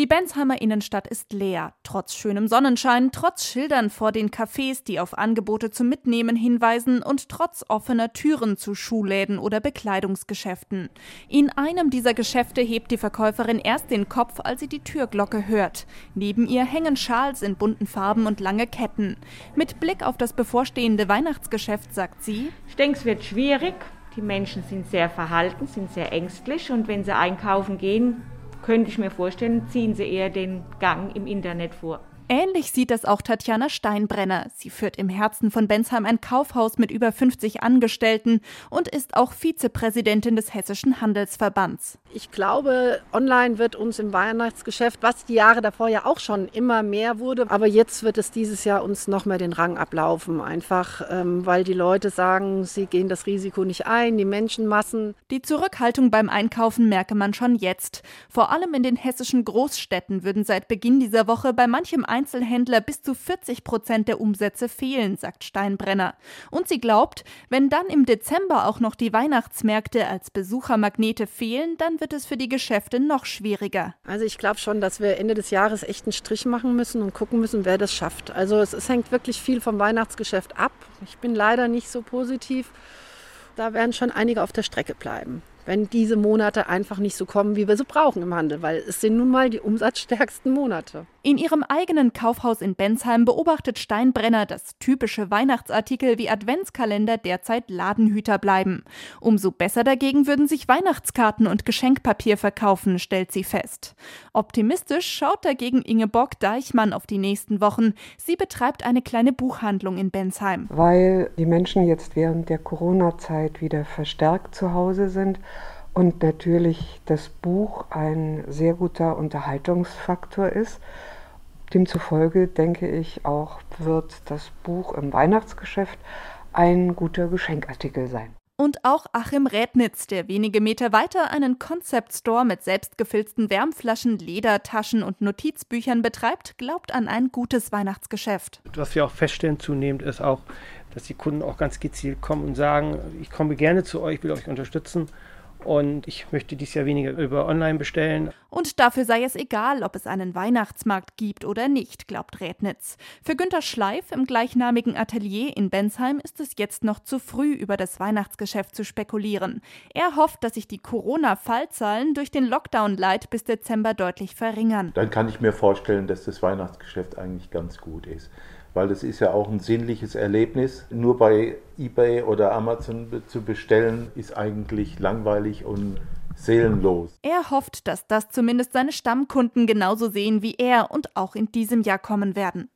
Die Bensheimer Innenstadt ist leer. Trotz schönem Sonnenschein, trotz Schildern vor den Cafés, die auf Angebote zum Mitnehmen hinweisen und trotz offener Türen zu Schuhläden oder Bekleidungsgeschäften. In einem dieser Geschäfte hebt die Verkäuferin erst den Kopf, als sie die Türglocke hört. Neben ihr hängen Schals in bunten Farben und lange Ketten. Mit Blick auf das bevorstehende Weihnachtsgeschäft sagt sie: Ich denke, es wird schwierig. Die Menschen sind sehr verhalten, sind sehr ängstlich und wenn sie einkaufen gehen, könnte ich mir vorstellen, ziehen sie eher den Gang im Internet vor. Ähnlich sieht das auch Tatjana Steinbrenner. Sie führt im Herzen von Bensheim ein Kaufhaus mit über 50 Angestellten und ist auch Vizepräsidentin des Hessischen Handelsverbands. Ich glaube, online wird uns im Weihnachtsgeschäft, was die Jahre davor ja auch schon immer mehr wurde, aber jetzt wird es dieses Jahr uns noch mehr den Rang ablaufen. Einfach, ähm, weil die Leute sagen, sie gehen das Risiko nicht ein, die Menschenmassen. Die Zurückhaltung beim Einkaufen merke man schon jetzt. Vor allem in den hessischen Großstädten würden seit Beginn dieser Woche bei manchem Einkauf Einzelhändler bis zu 40 Prozent der Umsätze fehlen, sagt Steinbrenner. Und sie glaubt, wenn dann im Dezember auch noch die Weihnachtsmärkte als Besuchermagnete fehlen, dann wird es für die Geschäfte noch schwieriger. Also ich glaube schon, dass wir Ende des Jahres echt einen Strich machen müssen und gucken müssen, wer das schafft. Also es, es hängt wirklich viel vom Weihnachtsgeschäft ab. Ich bin leider nicht so positiv. Da werden schon einige auf der Strecke bleiben wenn diese Monate einfach nicht so kommen, wie wir sie brauchen im Handel, weil es sind nun mal die umsatzstärksten Monate. In ihrem eigenen Kaufhaus in Bensheim beobachtet Steinbrenner, dass typische Weihnachtsartikel wie Adventskalender derzeit Ladenhüter bleiben. Umso besser dagegen würden sich Weihnachtskarten und Geschenkpapier verkaufen, stellt sie fest. Optimistisch schaut dagegen Ingeborg Deichmann auf die nächsten Wochen. Sie betreibt eine kleine Buchhandlung in Bensheim. Weil die Menschen jetzt während der Corona-Zeit wieder verstärkt zu Hause sind und natürlich das Buch ein sehr guter Unterhaltungsfaktor ist. Demzufolge denke ich auch, wird das Buch im Weihnachtsgeschäft ein guter Geschenkartikel sein. Und auch Achim Rädnitz, der wenige Meter weiter einen Concept Store mit selbstgefilzten Wärmflaschen, Ledertaschen und Notizbüchern betreibt, glaubt an ein gutes Weihnachtsgeschäft. Was wir auch feststellen zunehmend ist auch, dass die Kunden auch ganz gezielt kommen und sagen, ich komme gerne zu euch, will euch unterstützen und ich möchte dies Jahr weniger über online bestellen. Und dafür sei es egal, ob es einen Weihnachtsmarkt gibt oder nicht, glaubt Rednitz. Für Günter Schleif im gleichnamigen Atelier in Bensheim ist es jetzt noch zu früh, über das Weihnachtsgeschäft zu spekulieren. Er hofft, dass sich die Corona-Fallzahlen durch den Lockdown-Light bis Dezember deutlich verringern. Dann kann ich mir vorstellen, dass das Weihnachtsgeschäft eigentlich ganz gut ist weil das ist ja auch ein sinnliches Erlebnis. Nur bei eBay oder Amazon zu bestellen, ist eigentlich langweilig und seelenlos. Er hofft, dass das zumindest seine Stammkunden genauso sehen wie er und auch in diesem Jahr kommen werden.